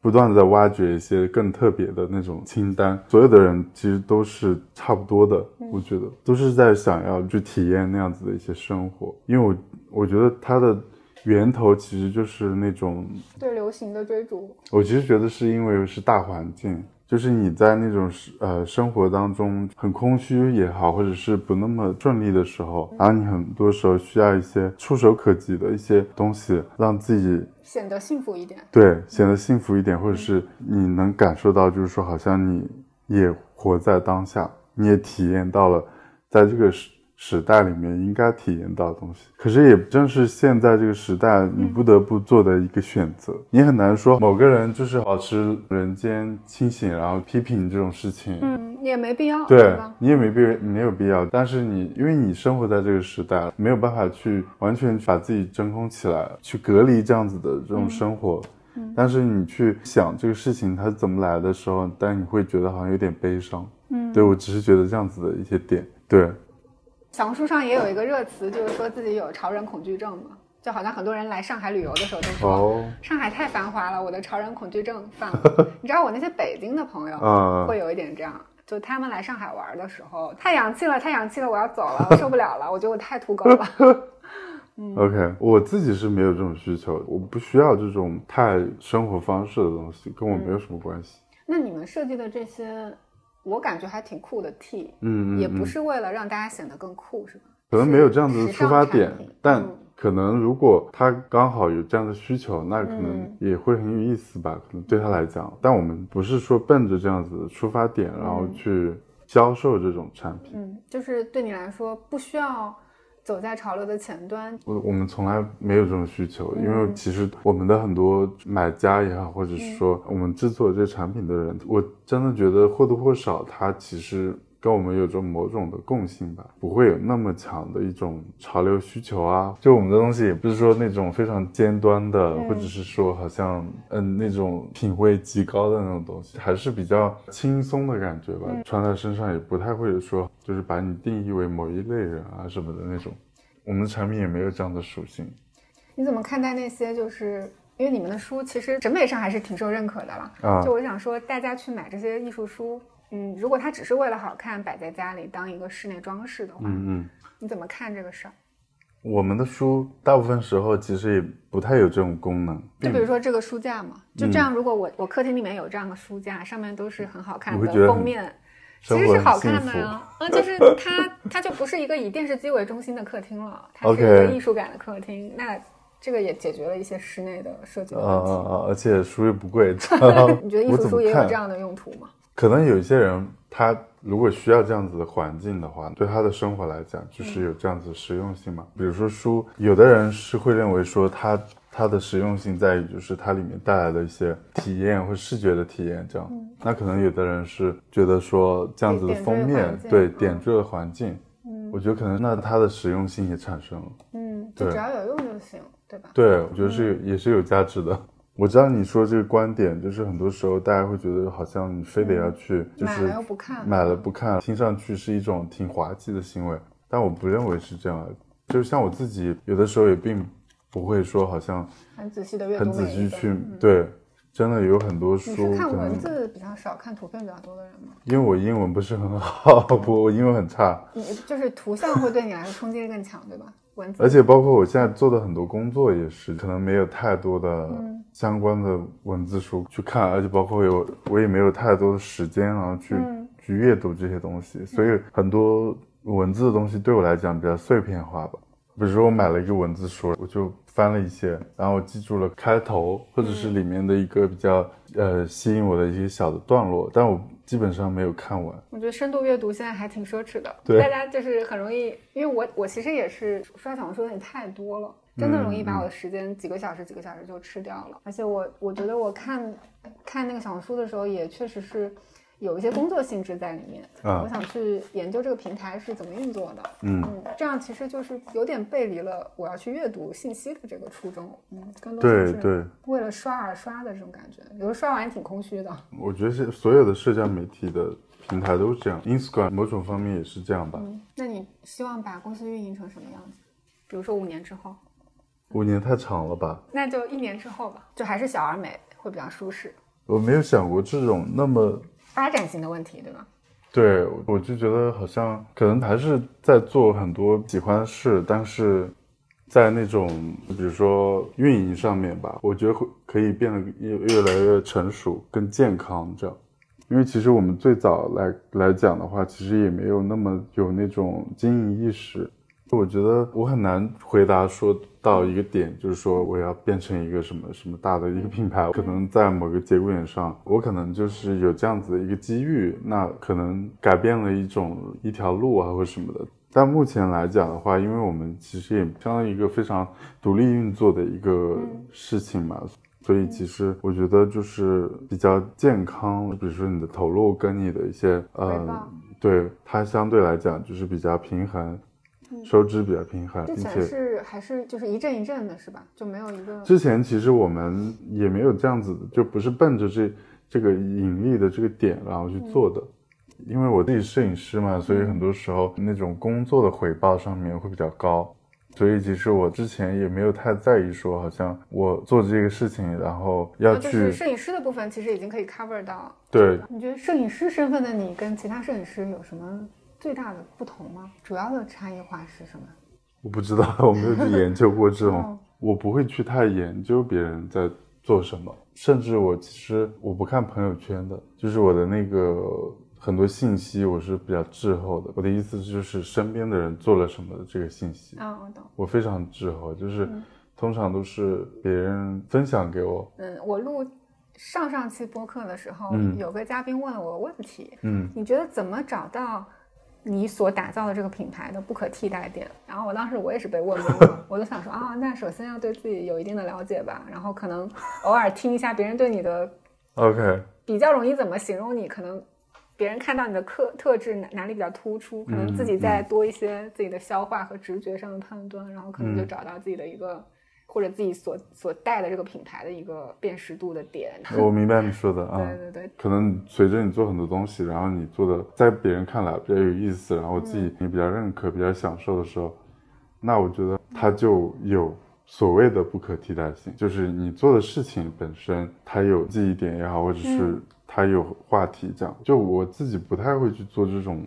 不断的在挖掘一些更特别的那种清单，所有的人其实都是差不多的，我觉得都是在想要去体验那样子的一些生活，因为我我觉得它的源头其实就是那种，
对流行的追逐，
我其实觉得是因为是大环境。就是你在那种呃生活当中很空虚也好，或者是不那么顺利的时候，然后你很多时候需要一些触手可及的一些东西，让自己
显得幸福一点。
对，显得幸福一点，或者是你能感受到，就是说，好像你也活在当下，你也体验到了在这个时时代里面应该体验到的东西。可是也正是现在这个时代，你不得不做的一个选择。你很难说某个人就是保持人间清醒，然后批评这种事情。
嗯，也没必要，
对
吧？
你也没必没有必要，但是你因为你生活在这个时代，没有办法去完全把自己真空起来，去隔离这样子的这种生活，但是你去想这个事情它怎么来的时候，但你会觉得好像有点悲伤。嗯，对我只是觉得这样子的一些点。对，
小红书上也有一个热词，就是说自己有潮人恐惧症嘛，就好像很多人来上海旅游的时候都说、
哦
上海太繁华了，我的潮人恐惧症犯了。你知道我那些北京的朋友
啊
会有一点这样。就他们来上海玩的时候，太洋气了，太洋气了，我要走了，我 受不了了，我觉得我太土狗了。
OK，我自己是没有这种需求，我不需要这种太生活方式的东西，跟我没有什么关系。
那你们设计的这些，我感觉还挺酷的 T，
嗯嗯，
也不
嗯
是为了让大家显得更酷，是吧？
可能没有这样子的出发点，但
嗯
可能如果他刚好有这样的需求，那可能
嗯
也会很有意思吧，可能对他来讲。但我们不是说奔着这样子的出发点，然后去销售这种产品。
嗯，就是对你来说不需要走在潮流的前端，
我我们从来没有这种需求，因为
嗯。
其实我们的很多买家也好，或者是说我们制作这个产品的人，我真的觉得或多或少，他其实跟我们有着某种的共性吧，不会有那么强的一种潮流需求啊。就我们的东西也不是说那种非常尖端的，或者是说好像嗯那种品味极高的那种东西，还是比较轻松的感觉吧。穿在身上也不太会说就是把你定义为某一类人啊什么的那种。我们的产品也没有这样的属性。
你怎么看待那些就是？因为你们的书其实审美上还是挺受认可的了，
啊
就我想说，大家去买这些艺术书，嗯，如果它只是为了好看摆在家里当一个室内装饰的话，
嗯嗯，
你怎么看这个事儿？
我们的书大部分时候其实也不太有这种功能，
就比如说这个书架嘛，就这样，如果我我客厅里面有这样的书架，上面都是很好看的封面，其实是好看的呀。啊，就是它它就不是一个以电视机为中心的客厅了，它是一个艺术感的客厅。那这个也解决了一些室内的设计问题。
啊啊！而且书又不贵，
你觉得艺术书也有这样的用途吗？
可能有一些人，他如果需要这样子的环境的话，对他的生活来讲，就是有这样子实用性嘛。比如说书，有的人是会认为说它它的实用性在于就是它里面带来的一些体验或视觉的体验，这样。那可能有的人是觉得说这样子的封面对点缀的环境，我觉得可能那它的实用性也产生了。
嗯，就
对
只要有用就行，对吧？
对，我觉得是有、也是有价值的。我知道你说这个观点，就是很多时候大家会觉得好像你非得要去，就是
买了不看
买了不看，听上去是一种挺滑稽的行为，但我不认为是这样的。就像我自己，有的时候也并不会说好像
很仔细的阅读
很仔细去、对，真的有很多
你
书
是看文字比较少，看图片比较多的人吗？
因为我英文不是很好，不，我英文很差，
你就是图像会对你来说冲击力更强，对吧？文字，
而且包括我现在做的很多工作也是，可能没有太多的
嗯。
相关的文字书去看，而且包括有我也没有太多的时间，然后去、
嗯。
去阅读这些东西，所以很多文字的东西对我来讲比较碎片化吧。比如说我买了一个文字书，我就翻了一些，然后我记住了开头或者是里面的一个比较呃吸引我的一些小的段落，但我基本上没有看完。
我觉得深度阅读现在还挺奢侈的，
对
大家就是很容易，因为我我其实也是刷小红书有点太多了，真的容易把我的时间几个小时几个小时就吃掉了。而且我我觉得我看看那个小红书的时候，也确实是有一些工作性质在里面。
啊
我想去研究这个平台是怎么运作的。
嗯
嗯，这样其实就是有点背离了我要去阅读信息的这个初衷。嗯，更多是
对对，
为了刷而刷的这种感觉，有时候刷完也挺空虚的。
我觉得是所有的社交媒体的平台都是这样，Instagram 某种方面也是这样吧。
嗯，那你希望把公司运营成什么样子？比如说五年之后，
五年太长了吧？
那就一年之后吧，就还是小而美会比较舒适。
我没有想过这种那么
发展型的问题，对吧？
对，我就觉得好像可能还是在做很多喜欢的事，但是在那种比如说运营上面吧，我觉得会可以变得越越来越成熟、更健康这样。因为其实我们最早来来讲的话，其实也没有那么有那种经营意识。我觉得我很难回答说到一个点，就是说我要变成一个什么什么大的一个品牌，可能在某个节骨眼上，我可能就是有这样子的一个机遇，那可能改变了一种一条路啊或什么的。但目前来讲的话，因为我们其实也相当于一个非常独立运作的一个事情嘛，所以其实我觉得就是比较健康，比如说你的投入跟你的一些
回
呃，对它相对来讲就是比较平衡。收支比较平衡，
之前
并且
是还是就是一阵一阵的，是吧？就没有一个
之前其实我们也没有这样子的，就不是奔着这这个盈利的这个点然后去做的。因为我自己摄影师嘛，所以很多时候那种工作的回报上面会比较高，所以其实我之前也没有太在意说，好像我做这个事情，然后要
啊就
去、
是摄影师的部分，其实已经可以 cover 到。
对
你觉得摄影师身份的你跟其他摄影师有什么最大的不同吗？主要的差异化是什么？
我不知道，我没有去研究过这种，
哦
我不会去太研究别人在做什么，甚至我其实我不看朋友圈的，就是我的那个很多信息我是比较滞后的。我的意思就是身边的人做了什么的这个信息，
啊，我懂。
我非常滞后，就是通常都是别人分享给我，
嗯，我录上上期播客的时候，
嗯
有个嘉宾问了我问题，
嗯
你觉得怎么找到你所打造的这个品牌的不可替代点？然后我当时我也是被问懵了，我就想说啊，那首先要对自己有一定的了解吧，然后可能偶尔听一下别人对你的
，OK，
比较容易怎么形容你，可能别人看到你的特特质哪哪里比较突出，可能自己再多一些自己的消化和直觉上的判断，然后可能就
嗯
找到自己的一个。或者自己所所带的这个品牌的一个辨识度的点，
我明白你说的 啊。
对对对，
可能随着你做很多东西，然后你做的在别人看来比较有意思，然后我自己也比较认可、比较享受的时候，那我觉得它就有所谓的不可替代性，就是你做的事情本身它有记忆点也好，或者是
嗯
它有话题这样。就我自己不太会去做这种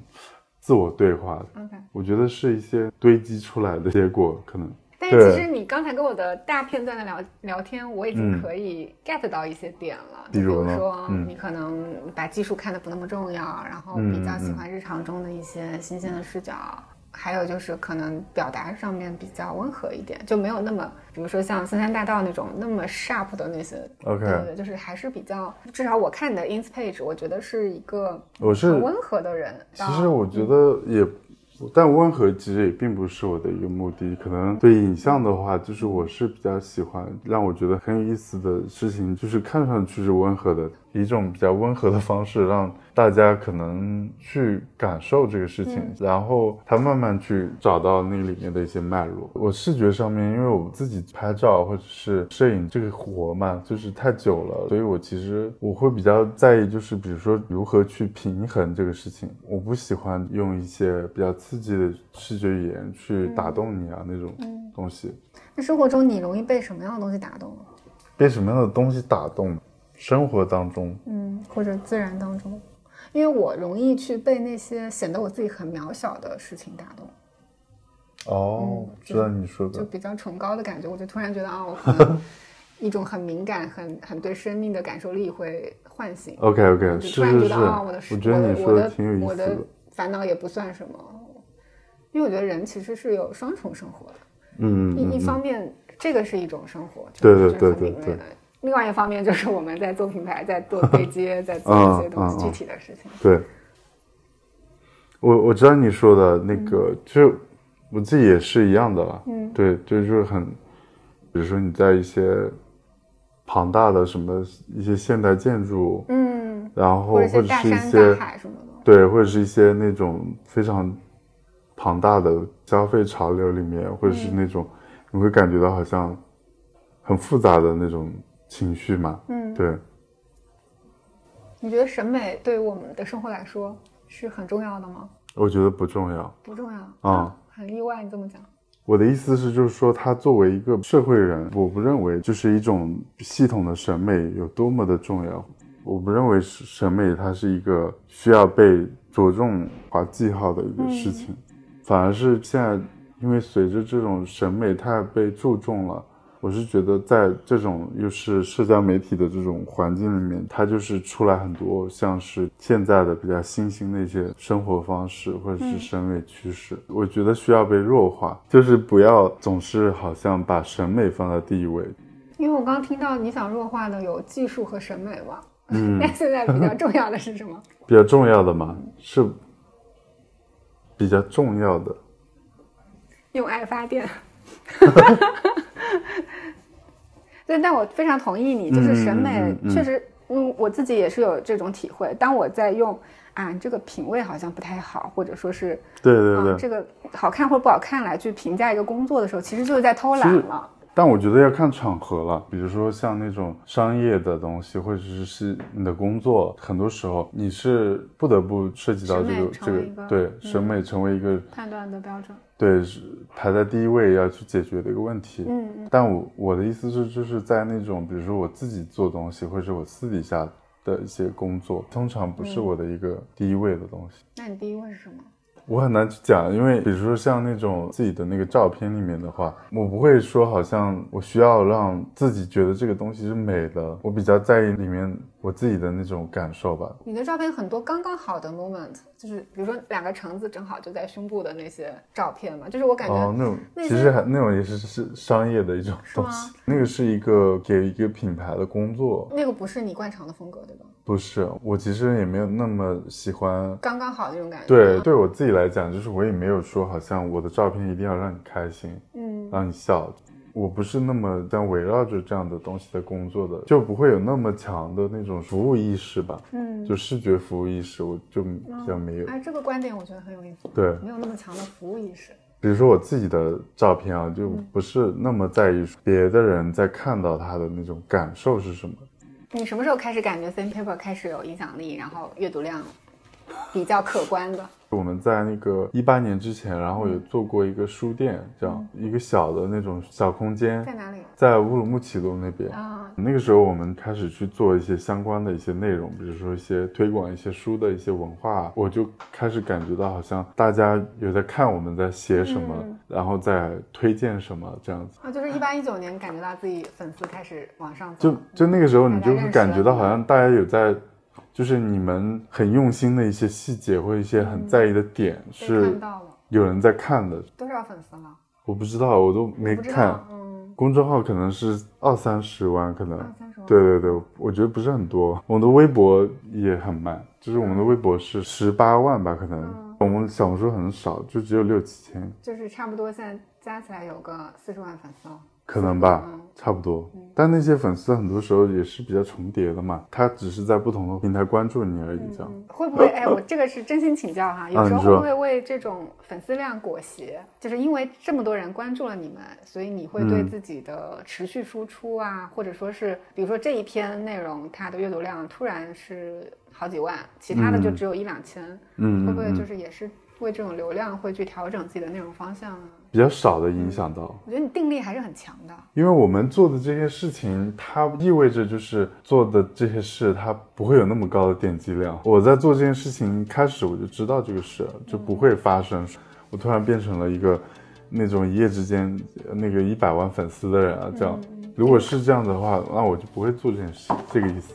自我对话。我觉得是一些堆积出来的结果，可能
但是其实你刚才跟我的大片段的聊聊天，我已经
嗯
可以 get 到一些点了。
比如
说，
嗯
你可能把技术看得不那么重要，然后
嗯
比较喜
嗯
欢日常中的一些新鲜的视角。还有就是可能表达上面比较温和一点，就没有那么，比如说像森山大道那种那么 sharp 的那些。
OK
对对对，就是还是比较，至少我看你的 ins page，我觉得是一个
我是
很温和的人。
其实我觉得也，但温和其实也并不是我的一个目的。可能对影像的话，就是我是比较喜欢让我觉得很有意思的事情，就是看上去是温和的，以一种比较温和的方式让大家可能去感受这个事情，然后他慢慢去找到那里面的一些脉络。我视觉上面，因为我自己拍照或者是摄影这个活嘛，就是太久了，所以我其实我会比较在意，就是比如说如何去平衡这个事情。我不喜欢用一些比较刺激的视觉语言去打动你啊、那种东西。
那生活中你容易被什么样的东西打动？
被什么样的东西打动？生活当中，
嗯，或者自然当中，因为我容易去被那些显得我自己很渺小的事情打动，
哦，知道你说的，
就比较崇高的感觉，我就突然觉得啊，我可能一种很敏感、很很对生命的感受力会唤醒。
OK OK，
就突然觉得啊，我的
我觉得你说
的
挺有意
我的
我的。
烦恼也不算什么，因为我觉得人其实是有双重生活的，
嗯，
一一方面这个是一种生活，
对
就是
对对对
就是很敏锐的。另外一方面就是我们在做品牌，在做 对接，在做
嗯
一些东西，具体的事情。
对，我我知道你说的那个，就我自己也是一样的了。
嗯
对，就是很，比如说你在一些庞大的什么一些现代建筑，
嗯，
然后
或者
是一
是大山
些
大海什么的。
对，或者是一些那种非常庞大的消费潮流里面，或者是那种、你会感觉到好像很复杂的那种情绪嘛。
嗯，
对，
你觉得审美对于我们的生活来说是很重要的吗？
我觉得不重要。
不重要
啊，
很意外你这么讲。
我的意思是，就是说，他作为一个社会人，我不认为就是一种系统的审美有多么的重要。我不认为是审美它是一个需要被着重划记号的一个事情，反而是现在因为随着这种审美太被注重了，我是觉得在这种又是社交媒体的这种环境里面，它就是出来很多像是现在的比较新兴的一些生活方式或者是审美趋势，我觉得需要被弱化，就是不要总是好像把审美放在第一位。
因为我刚刚听到你想弱化的有技术和审美嘛，
嗯
那现在比较重要的是什么？
比较重要的嘛，是比较重要的。
用爱发电。对，但我非常同意你，就是审美确实，嗯，我自己也是有这种体会。当我在用啊，这个品味好像不太好，或者说是
对对对
啊，这个好看或者不好看来去评价一个工作的时候，其实就是在偷懒了。
但我觉得要看场合了，比如说像那种商业的东西，或者是是你的工作，很多时候你是不得不涉及到这个这个对
嗯
审美成为一个
判断的标准，
对是排在第一位要去解决的一个问题。
嗯嗯
但我我的意思是，就是在那种比如说我自己做东西，或者是我私底下的一些工作，通常不是
嗯
我的一个第一位的东西。
那你第一位是什么？
我很难去讲，因为比如说像那种自己的那个照片里面的话，我不会说好像我需要让自己觉得这个东西是美的，我比较在意里面我自己的那种感受吧。
你的照片很多刚刚好的 moment，就是比如说两个橙子正好就在胸部的那些照片嘛，就是我感觉、
哦，那种
那
其实还那种也是是商业的一种东西，那个是一个给一个品牌的工作，
那个不是你惯常的风格，对吧？
不是我其实也没有那么喜欢。
刚刚好那种感觉。
对，对我自己来讲，就是我也没有说好像我的照片一定要让你开心，
嗯，
让你笑。我不是那么像围绕着这样的东西在工作的，就不会有那么强的那种服务意识吧。
嗯，
就视觉服务意识，我就比较没有。
哎，这个观点我觉得很有意思，
对，
没有那么强的服务意识。
比如说我自己的照片啊，就不是那么在意别的人在看到他的那种感受是什么。
你什么时候开始感觉 Thin Paper 开始有影响力，然后阅读量比较可观的？
我们在那个一八年之前，然后也做过一个书店，这样一个小的那种小空间
在，哪里
在乌鲁木齐路那边。
啊？
那个时候我们开始去做一些相关的一些内容，比如说一些推广一些书的一些文化，我就开始感觉到好像大家有在看我们在写什么，
嗯
然后在推荐什么这样子。
啊，就是一八一九年感觉到自己粉丝开始往上走
就，就那个时候，你就会感觉到好像大家有在，就是你们很用心的一些细节或一些很在意的点是有人在看的。
多少粉丝了？
我不知道，我都没看，。
嗯，
公众号可能是二三十万，可能。
二三十万。
对对对，我觉得不是很多。我们的微博也很慢，就是我们的微博是十八万吧，可能。
嗯
我们小红书很少，就只有六七千，
就是差不多现在加起来有个四十万粉丝了。
可能吧，
嗯
差不多。但那些粉丝很多时候也是比较重叠的嘛，他只是在不同的平台关注你而已，这样。
嗯会不会？哎，我这个是真心请教哈，有时候会不会为这种粉丝量裹挟？就是因为这么多人关注了你们，所以你会对
嗯
自己的持续输出啊，或者说是，比如说这一篇内容它的阅读量突然是好几万，其他的就只有一两千，
嗯，
会不会就是也是为这种流量会去调整自己的内容方向啊？
比较少的影响到？
我觉得你定力还是很强的。
因为我们做的这些事情，它意味着就是做的这些事，它不会有那么高的点击量。我在做这件事情开始，我就知道这个事就不会发生。我突然变成了一个那种一夜之间那个一百万粉丝的人啊，这样。如果是这样的话，那我就不会做这件事，这个意思。